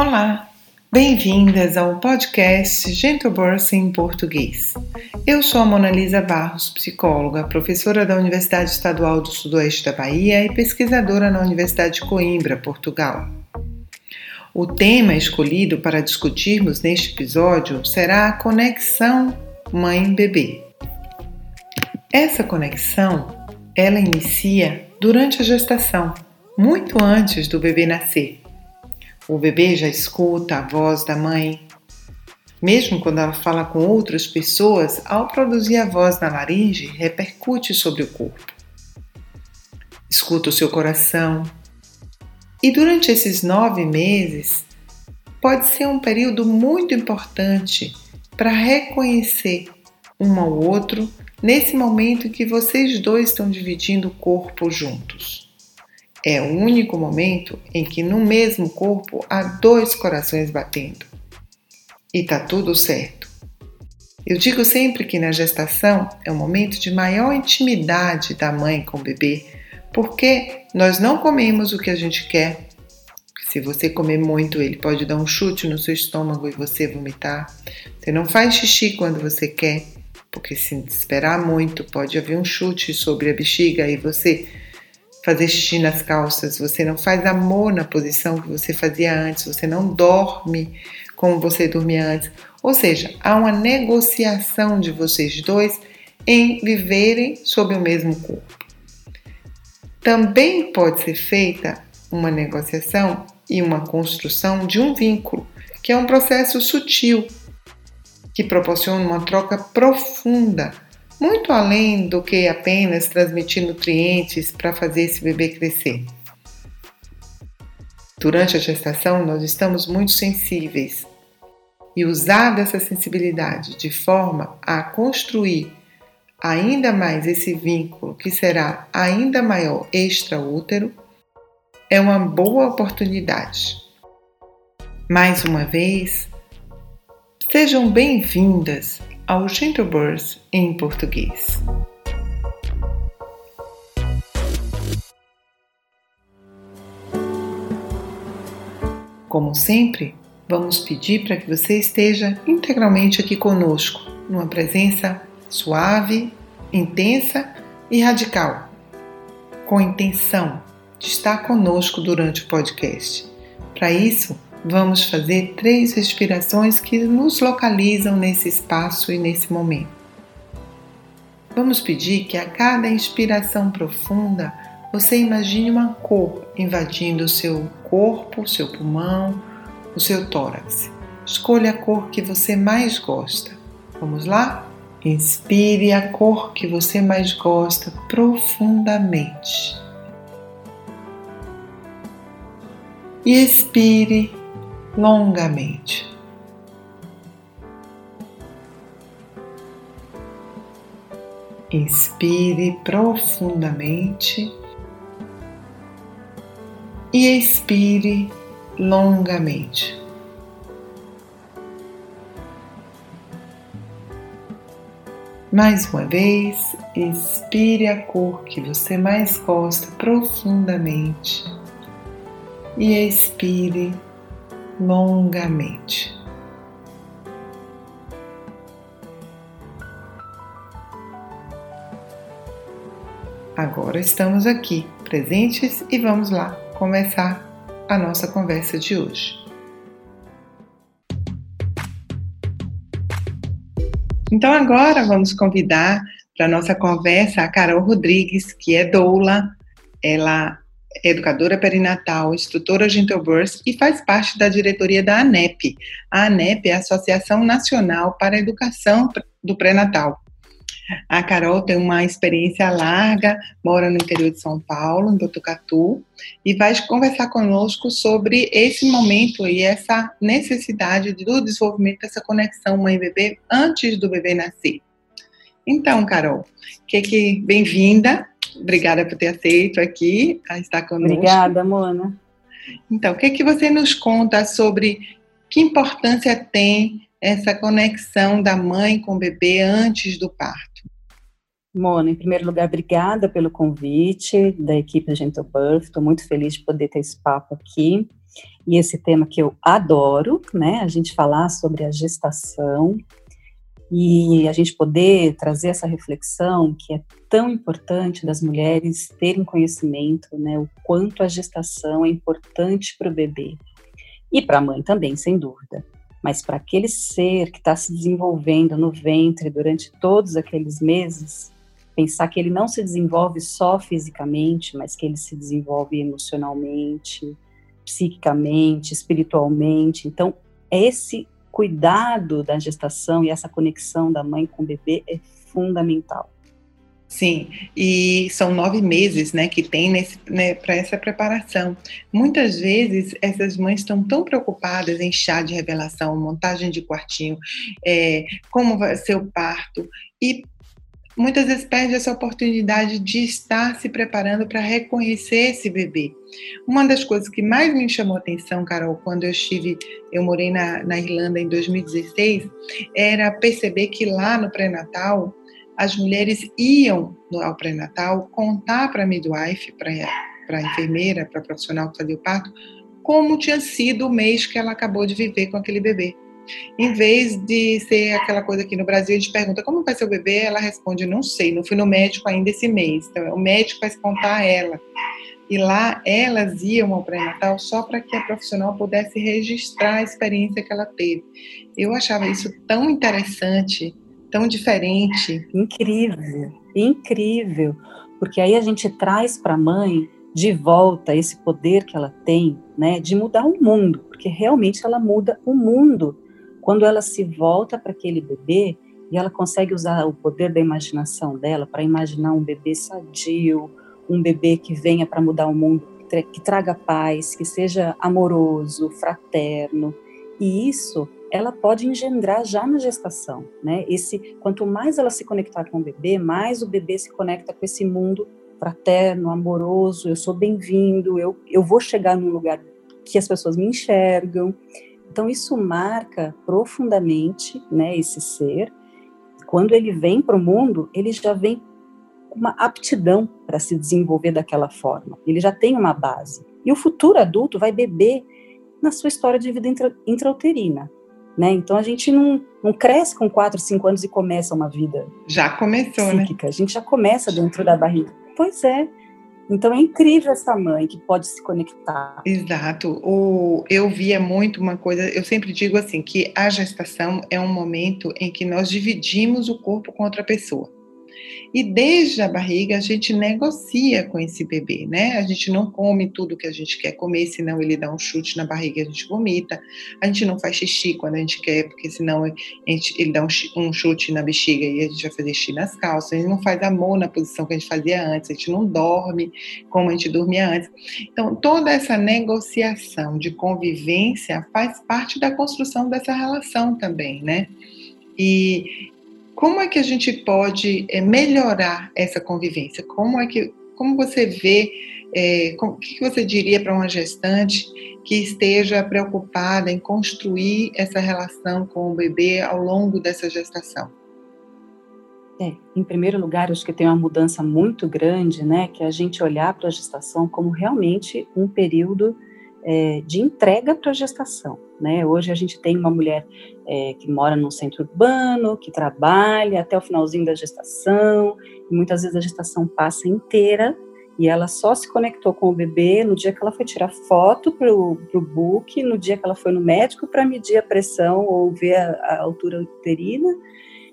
Olá, bem-vindas ao podcast Gentle Birth em português. Eu sou a Mona Lisa Barros, psicóloga, professora da Universidade Estadual do Sudoeste da Bahia e pesquisadora na Universidade de Coimbra, Portugal. O tema escolhido para discutirmos neste episódio será a conexão mãe-bebê. Essa conexão, ela inicia durante a gestação, muito antes do bebê nascer. O bebê já escuta a voz da mãe. Mesmo quando ela fala com outras pessoas, ao produzir a voz na laringe, repercute sobre o corpo. Escuta o seu coração. E durante esses nove meses, pode ser um período muito importante para reconhecer um ao outro nesse momento em que vocês dois estão dividindo o corpo juntos. É o único momento em que no mesmo corpo há dois corações batendo. E tá tudo certo. Eu digo sempre que na gestação é o momento de maior intimidade da mãe com o bebê, porque nós não comemos o que a gente quer. Se você comer muito, ele pode dar um chute no seu estômago e você vomitar. Você não faz xixi quando você quer, porque se esperar muito, pode haver um chute sobre a bexiga e você fazer xixi nas calças, você não faz amor na posição que você fazia antes, você não dorme como você dormia antes. Ou seja, há uma negociação de vocês dois em viverem sob o mesmo corpo. Também pode ser feita uma negociação e uma construção de um vínculo, que é um processo sutil que proporciona uma troca profunda muito além do que apenas transmitir nutrientes para fazer esse bebê crescer. Durante a gestação, nós estamos muito sensíveis e usar dessa sensibilidade de forma a construir ainda mais esse vínculo que será ainda maior extraútero é uma boa oportunidade. Mais uma vez, sejam bem-vindas ao Gentle Birth em português. Como sempre, vamos pedir para que você esteja integralmente aqui conosco, numa presença suave, intensa e radical, com intenção de estar conosco durante o podcast. Para isso, vamos fazer três respirações que nos localizam nesse espaço e nesse momento. Vamos pedir que a cada inspiração profunda você imagine uma cor invadindo o seu corpo, o seu pulmão, o seu tórax. Escolha a cor que você mais gosta. Vamos lá? Inspire a cor que você mais gosta profundamente. E expire longamente. Inspire profundamente e expire longamente. Mais uma vez, expire a cor que você mais gosta profundamente e expire longamente. Agora estamos aqui, presentes, e vamos lá começar a nossa conversa de hoje. Então, agora vamos convidar para a nossa conversa a Carol Rodrigues, que é doula. Ela educadora perinatal, instrutora Birth e faz parte da diretoria da ANEP. A ANEP é a Associação Nacional para a Educação do Pré-Natal. A Carol tem uma experiência larga, mora no interior de São Paulo, em Botucatu, e vai conversar conosco sobre esse momento e essa necessidade do desenvolvimento dessa conexão mãe-bebê antes do bebê nascer. Então, Carol, que que bem-vinda Obrigada por ter aceito aqui, a estar conosco. Obrigada, Mona. Então, o que, é que você nos conta sobre que importância tem essa conexão da mãe com o bebê antes do parto? Mona, em primeiro lugar, obrigada pelo convite da equipe Gentle Birth. Estou muito feliz de poder ter esse papo aqui. E esse tema que eu adoro, né? A gente falar sobre a gestação e a gente poder trazer essa reflexão que é tão importante das mulheres terem conhecimento, né? O quanto a gestação é importante para o bebê e para a mãe também, sem dúvida. Mas para aquele ser que está se desenvolvendo no ventre durante todos aqueles meses, pensar que ele não se desenvolve só fisicamente, mas que ele se desenvolve emocionalmente, psiquicamente, espiritualmente. Então, esse cuidado da gestação e essa conexão da mãe com o bebê é fundamental. Sim, e são nove meses, né, que tem né, para essa preparação. Muitas vezes essas mães estão tão preocupadas em chá de revelação, montagem de quartinho, é, como vai ser o parto, e muitas vezes perde essa oportunidade de estar se preparando para reconhecer esse bebê. Uma das coisas que mais me chamou atenção, Carol, quando eu estive, eu morei na, na Irlanda em 2016, era perceber que lá no pré-natal, as mulheres iam ao pré-natal contar para a midwife, para a enfermeira, para a profissional que fazia o parto, como tinha sido o mês que ela acabou de viver com aquele bebê. Em vez de ser aquela coisa aqui no Brasil, a gente pergunta como vai ser o bebê, ela responde, não sei, não fui no médico ainda esse mês. Então, o médico vai contar ela. E lá elas iam ao pré-natal só para que a profissional pudesse registrar a experiência que ela teve. Eu achava isso tão interessante, tão diferente. Incrível, incrível. Porque aí a gente traz para a mãe de volta esse poder que ela tem, né, de mudar o mundo, porque realmente ela muda o mundo quando ela se volta para aquele bebê e ela consegue usar o poder da imaginação dela para imaginar um bebê sadio, um bebê que venha para mudar o mundo, que traga paz, que seja amoroso, fraterno. E isso ela pode engendrar já na gestação, né? Esse quanto mais ela se conectar com o bebê, mais o bebê se conecta com esse mundo fraterno, amoroso, eu sou bem-vindo, eu, eu vou chegar num lugar que as pessoas me enxergam. Então isso marca profundamente, né, esse ser. Quando ele vem para o mundo, ele já vem com uma aptidão para se desenvolver daquela forma. Ele já tem uma base. E o futuro adulto vai beber na sua história de vida intra, intrauterina. Né? Então a gente não, não cresce com 4, 5 anos e começa uma vida. Já começou, né? psíquica. né? A gente já começa dentro da barriga. Pois é. Então é incrível essa mãe que pode se conectar. Exato. O, eu via muito uma coisa, eu sempre digo assim, que a gestação é um momento em que nós dividimos o corpo com outra pessoa. E desde a barriga a gente negocia com esse bebê, né? A gente não come tudo que a gente quer comer, senão ele dá um chute na barriga e a gente vomita. A gente não faz xixi quando a gente quer, porque senão gente, ele dá um, chute na bexiga e a gente vai fazer xixi nas calças. A gente não faz amor na posição que a gente fazia antes, a gente não dorme como a gente dormia antes. Então, toda essa negociação de convivência faz parte da construção dessa relação também, né? E, como é que a gente pode é, melhorar essa convivência? Como é que, como você vê, é, o que você diria para uma gestante que esteja preocupada em construir essa relação com o bebê ao longo dessa gestação? É, em primeiro lugar, acho que tem uma mudança muito grande, né, que é a gente olhar para a gestação como realmente um período é, de entrega para a gestação. Né? Hoje a gente tem uma mulher é, que mora num centro urbano, que trabalha até o finalzinho da gestação, e muitas vezes a gestação passa inteira e ela só se conectou com o bebê no dia que ela foi tirar foto para o book, no dia que ela foi no médico para medir a pressão ou ver a, a, altura uterina,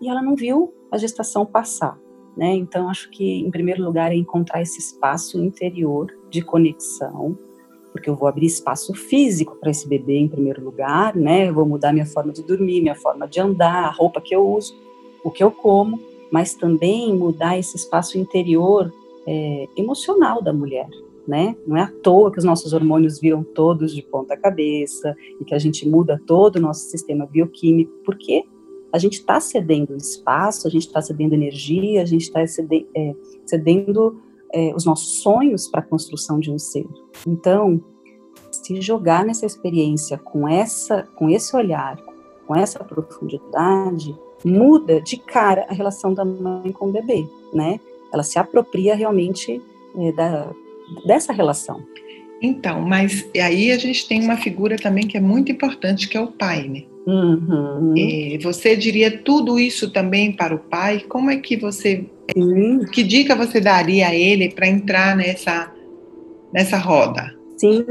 e ela não viu a gestação passar. Né? Então, acho que, em primeiro lugar, é encontrar esse espaço interior de conexão, porque eu vou abrir espaço físico para esse bebê em primeiro lugar, né? Eu vou mudar minha forma de dormir, minha forma de andar, a roupa que eu uso, o que eu como, mas também mudar esse espaço interior é, emocional da mulher, né? Não é à toa que os nossos hormônios viram todos de ponta cabeça e que a gente muda todo o nosso sistema bioquímico, porque a gente está cedendo espaço, a gente está cedendo energia, a gente está cedendo, é, cedendo é, os nossos sonhos para a construção de um ser. Então, se jogar nessa experiência com essa, com esse olhar, com essa profundidade, muda de cara a relação da mãe com o bebê, né? Ela se apropria realmente é, da, dessa relação. Então, mas aí a gente tem uma figura também que é muito importante, que é o pai, né? Uhum. Você diria tudo isso também para o pai? Como é que você. Sim. Que dica você daria a ele para entrar nessa, nessa roda? Sim,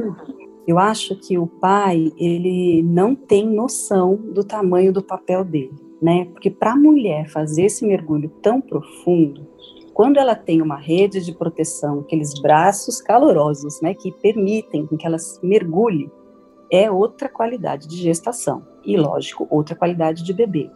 eu acho que o pai ele não tem noção do tamanho do papel dele, né? Porque para a mulher fazer esse mergulho tão profundo, quando ela tem uma rede de proteção, aqueles braços calorosos, né, que permitem que ela mergulhe, é outra qualidade de gestação e, lógico, outra qualidade de bebê.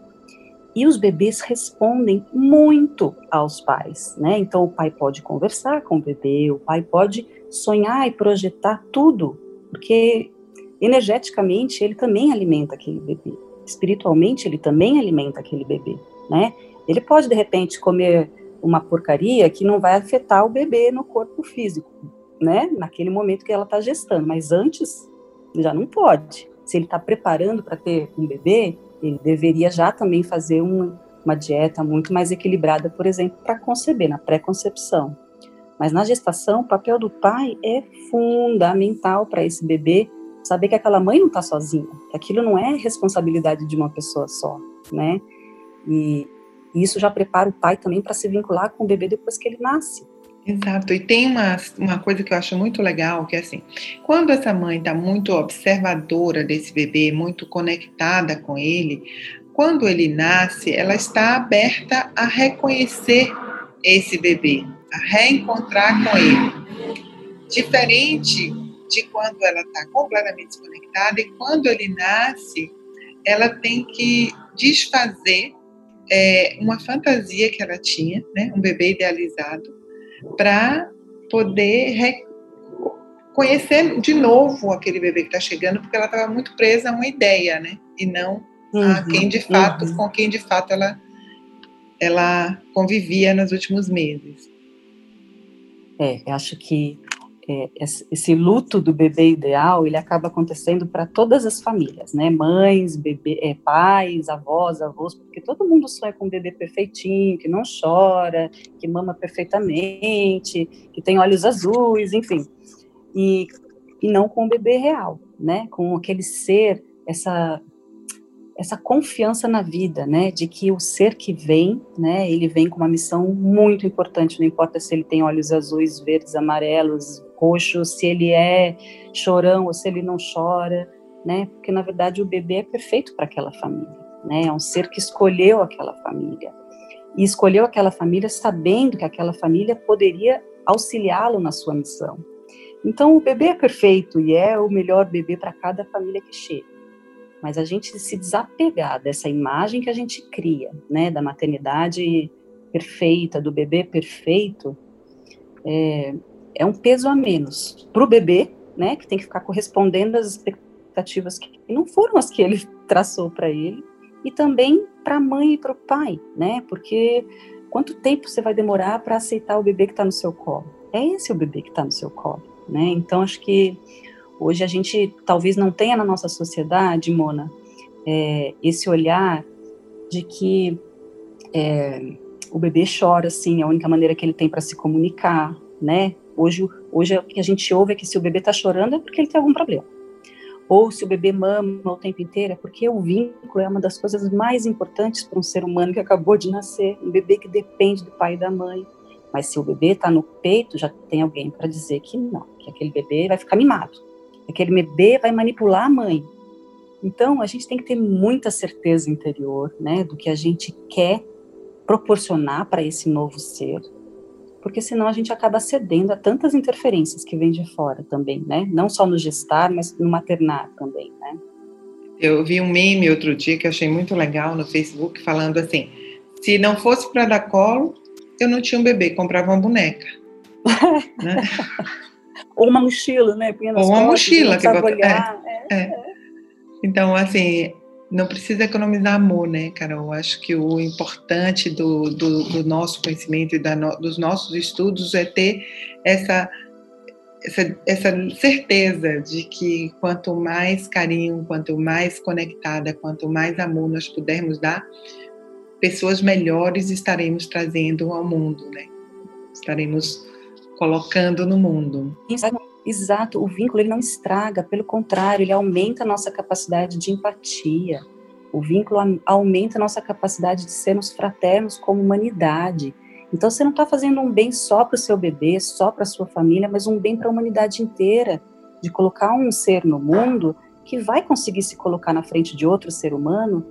E os bebês respondem muito aos pais, né? Então o pai pode conversar com o bebê, o pai pode sonhar e projetar tudo, porque energeticamente ele também alimenta aquele bebê, espiritualmente ele também alimenta aquele bebê, né? Ele pode de repente comer uma porcaria que não vai afetar o bebê no corpo físico, né? Naquele momento que ela está gestando, mas antes já não pode. Se ele está preparando para ter um bebê, ele deveria já também fazer um, uma dieta muito mais equilibrada, por exemplo, para conceber, na pré-concepção. Mas na gestação, o papel do pai é fundamental para esse bebê saber que aquela mãe não está sozinha, que aquilo não é responsabilidade de uma pessoa só, né? E, e isso já prepara o pai também para se vincular com o bebê depois que ele nasce. Exato, e tem uma, uma coisa que eu acho muito legal, que é assim, quando essa mãe está muito observadora desse bebê, muito conectada com ele, quando ele nasce, ela está aberta a reconhecer esse bebê, a reencontrar com ele. Diferente de quando ela está completamente desconectada, e quando ele nasce, ela tem que desfazer é, uma fantasia que ela tinha, né, um bebê idealizado, para poder conhecer de novo aquele bebê que está chegando, porque ela estava muito presa a uma ideia, né, e não uhum, a quem de fato, uhum. com quem de fato ela ela convivia nos últimos meses. É, eu acho que é, esse luto do bebê ideal, ele acaba acontecendo para todas as famílias, né? Mães, bebê, é, pais, avós, avós, porque todo mundo sonha com um bebê perfeitinho, que não chora, que mama perfeitamente, que tem olhos azuis, enfim. E, e não com o bebê real, né? Com aquele ser, essa essa confiança na vida, né, de que o ser que vem, né, ele vem com uma missão muito importante, não importa se ele tem olhos azuis, verdes, amarelos, roxo, se ele é chorão ou se ele não chora, né? Porque na verdade o bebê é perfeito para aquela família, né? É um ser que escolheu aquela família e escolheu aquela família sabendo que aquela família poderia auxiliá-lo na sua missão. Então o bebê é perfeito e é o melhor bebê para cada família que chega. Mas a gente se desapegar dessa imagem que a gente cria, né, da maternidade perfeita, do bebê perfeito, é, é um peso a menos para o bebê, né, que tem que ficar correspondendo às expectativas que não foram as que ele traçou para ele, e também para a mãe e para o pai, né, porque quanto tempo você vai demorar para aceitar o bebê que está no seu colo? É esse o bebê que está no seu colo, né? Então acho que hoje a gente talvez não tenha na nossa sociedade, Mona, é, esse olhar de que é, o bebê chora, assim, é a única maneira que ele tem para se comunicar, né? Hoje, hoje o que a gente ouve é que se o bebê está chorando é porque ele tem algum problema. Ou se o bebê mama o tempo inteiro é porque o vínculo é uma das coisas mais importantes para um ser humano que acabou de nascer, um bebê que depende do pai e da mãe. Mas se o bebê está no peito, já tem alguém para dizer que não, que aquele bebê vai ficar mimado, aquele bebê vai manipular a mãe. Então, a gente tem que ter muita certeza interior, né, do que a gente quer proporcionar para esse novo ser, porque senão a gente acaba cedendo a tantas interferências que vêm de fora também, né? Não só no gestar, mas no maternar também, né? Eu vi um meme outro dia que eu achei muito legal no Facebook falando assim: se não fosse para dar colo, eu não tinha um bebê, comprava uma boneca. né? Ou uma mochila, né? Ou uma mochila que bota... é, é. É. Então, assim, não precisa economizar amor, né, Carol? Acho que o importante do, do, do nosso conhecimento e da no, dos nossos estudos é ter essa, essa, essa certeza de que quanto mais carinho, quanto mais conectada, quanto mais amor nós pudermos dar, pessoas melhores estaremos trazendo ao mundo, né? Estaremos colocando no mundo. Exato, o vínculo ele não estraga, pelo contrário, ele aumenta a nossa capacidade de empatia. O vínculo aumenta a nossa capacidade de sermos fraternos como humanidade. Então você não está fazendo um bem só para o seu bebê, só para a sua família, mas um bem para a humanidade inteira, de colocar um ser no mundo que vai conseguir se colocar na frente de outro ser humano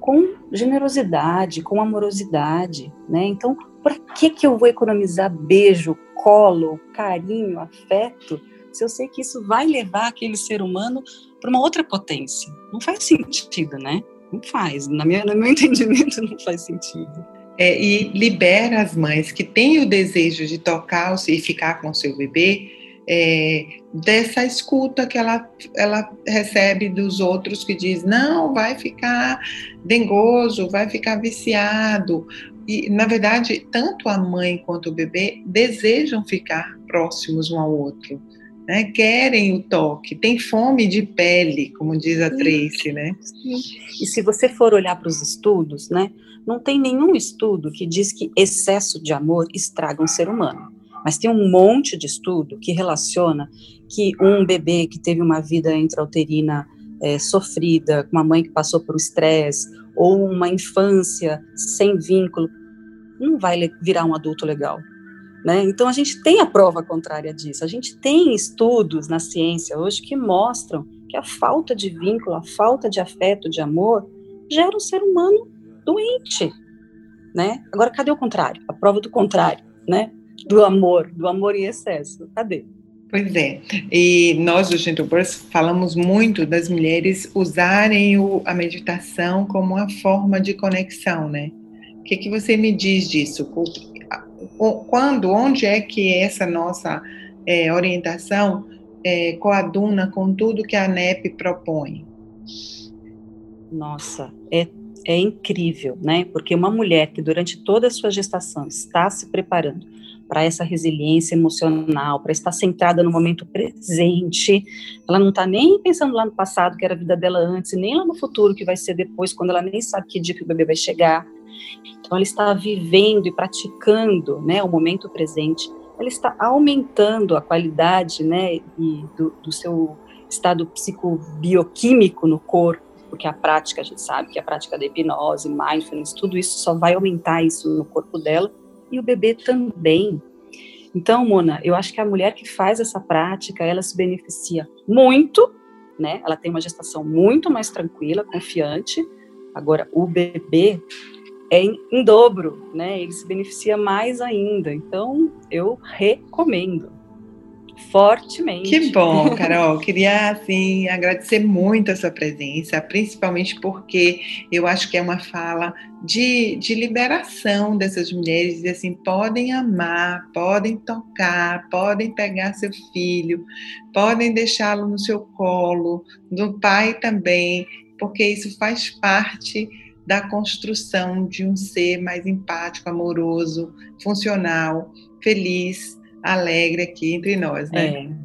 com generosidade, com amorosidade, né? Então, para que que eu vou economizar beijo, colo, carinho, afeto, se eu sei que isso vai levar aquele ser humano para uma outra potência? Não faz sentido, né? Não faz. Na minha, no meu entendimento, não faz sentido. É, e libera as mães que têm o desejo de tocar e ficar com o seu bebê é, dessa escuta que ela, ela recebe dos outros que diz não vai ficar dengoso, vai ficar viciado. E na verdade tanto a mãe quanto o bebê desejam ficar próximos um ao outro. Né, querem o toque, tem fome de pele, como diz a Tracy, né? E se você for olhar para os estudos, né, não tem nenhum estudo que diz que excesso de amor estraga um ser humano. Mas tem um monte de estudo que relaciona que um bebê que teve uma vida intrauterina é, sofrida, com uma mãe que passou por estresse, ou uma infância sem vínculo, não vai virar um adulto legal. Né? Então, a gente tem a prova contrária disso. A gente tem estudos na ciência hoje que mostram que a falta de vínculo, a falta de afeto, de amor, gera um ser humano doente, né? Agora, cadê o contrário? A prova do contrário, né? Do amor, do amor em excesso. Cadê? Pois é. E nós, do Gentle Birth, falamos muito das mulheres usarem o, a meditação como uma forma de conexão, né? O que, que você me diz disso? Quando, onde é que essa nossa é, orientação é, coaduna com tudo que a NEP propõe? Nossa, é é incrível, né? Porque uma mulher que durante toda a sua gestação está se preparando para essa resiliência emocional, para estar centrada no momento presente, ela não está nem pensando lá no passado, que era a vida dela antes, nem lá no futuro, que vai ser depois, quando ela nem sabe que dia que o bebê vai chegar. Então, ela está vivendo e praticando né, o momento presente, ela está aumentando a qualidade né, e do, do seu estado psicobioquímico no corpo, porque a prática, a gente sabe que a prática da hipnose, mindfulness, tudo isso só vai aumentar isso no corpo dela e o bebê também. Então, Mona, eu acho que a mulher que faz essa prática, ela se beneficia muito, né? Ela tem uma gestação muito mais tranquila, confiante. Agora, o bebê é em, em dobro, né? Ele se beneficia mais ainda. Então, eu recomendo fortemente. Que bom, Carol. Queria assim agradecer muito a sua presença, principalmente porque eu acho que é uma fala de, de liberação dessas mulheres, e assim, podem amar, podem tocar, podem pegar seu filho, podem deixá-lo no seu colo, do pai também, porque isso faz parte da construção de um ser mais empático, amoroso, funcional, feliz, alegre aqui entre nós, né? É.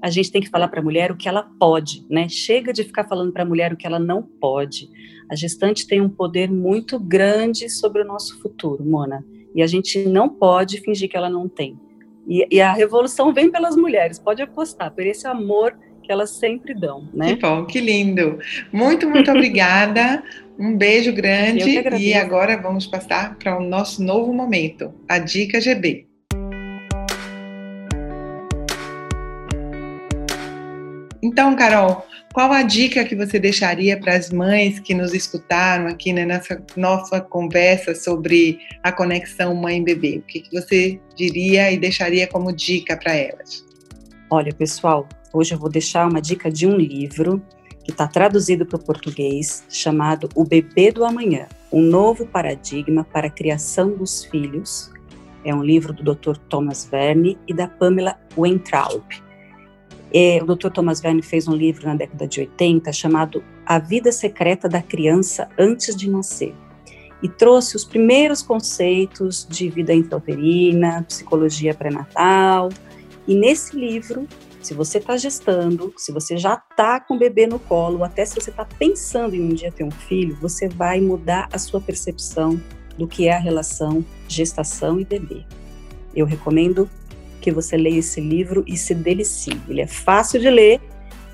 A gente tem que falar para a mulher o que ela pode, né? Chega de ficar falando para a mulher o que ela não pode. A gestante tem um poder muito grande sobre o nosso futuro, Mona. E a gente não pode fingir que ela não tem. E, e a revolução vem pelas mulheres, pode apostar, por esse amor que elas sempre dão, né? Que bom, que lindo. Muito, muito obrigada. Um beijo grande e agora vamos passar para o nosso novo momento, a dica GB. Então, Carol, qual a dica que você deixaria para as mães que nos escutaram aqui né, nessa nossa conversa sobre a conexão mãe-bebê? O que, você diria e deixaria como dica para elas? Olha, pessoal, hoje eu vou deixar uma dica de um livro que está traduzido para o português, chamado O Bebê do Amanhã, um novo paradigma para a criação dos filhos. É um livro do Dr. Thomas Verne e da Pamela Weintraub. É, o Dr. Thomas Verne fez um livro na década de 80 chamado A Vida Secreta da Criança Antes de Nascer e trouxe os primeiros conceitos de vida intrauterina, psicologia pré-natal. E nesse livro, se você está gestando, se você já está com o bebê no colo, até se você está pensando em um dia ter um filho, você vai mudar a sua percepção do que é a relação gestação e bebê. Eu recomendo que você leia esse livro e se delicie. Ele é fácil de ler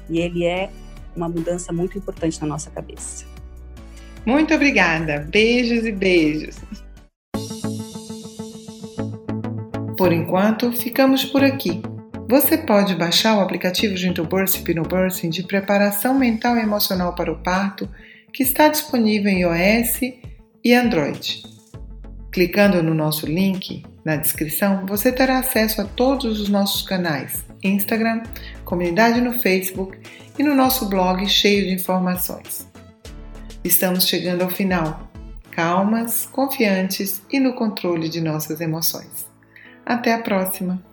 e ele é uma mudança muito importante na nossa cabeça. Muito obrigada. Beijos e beijos. Por enquanto, ficamos por aqui. Você pode baixar o aplicativo Gentle Birth Hypnobirthing de preparação mental e emocional para o parto, que está disponível em iOS e Android. Clicando no nosso link na descrição, você terá acesso a todos os nossos canais, Instagram, comunidade no Facebook e no nosso blog cheio de informações. Estamos chegando ao final, calmas, confiantes e no controle de nossas emoções. Até a próxima!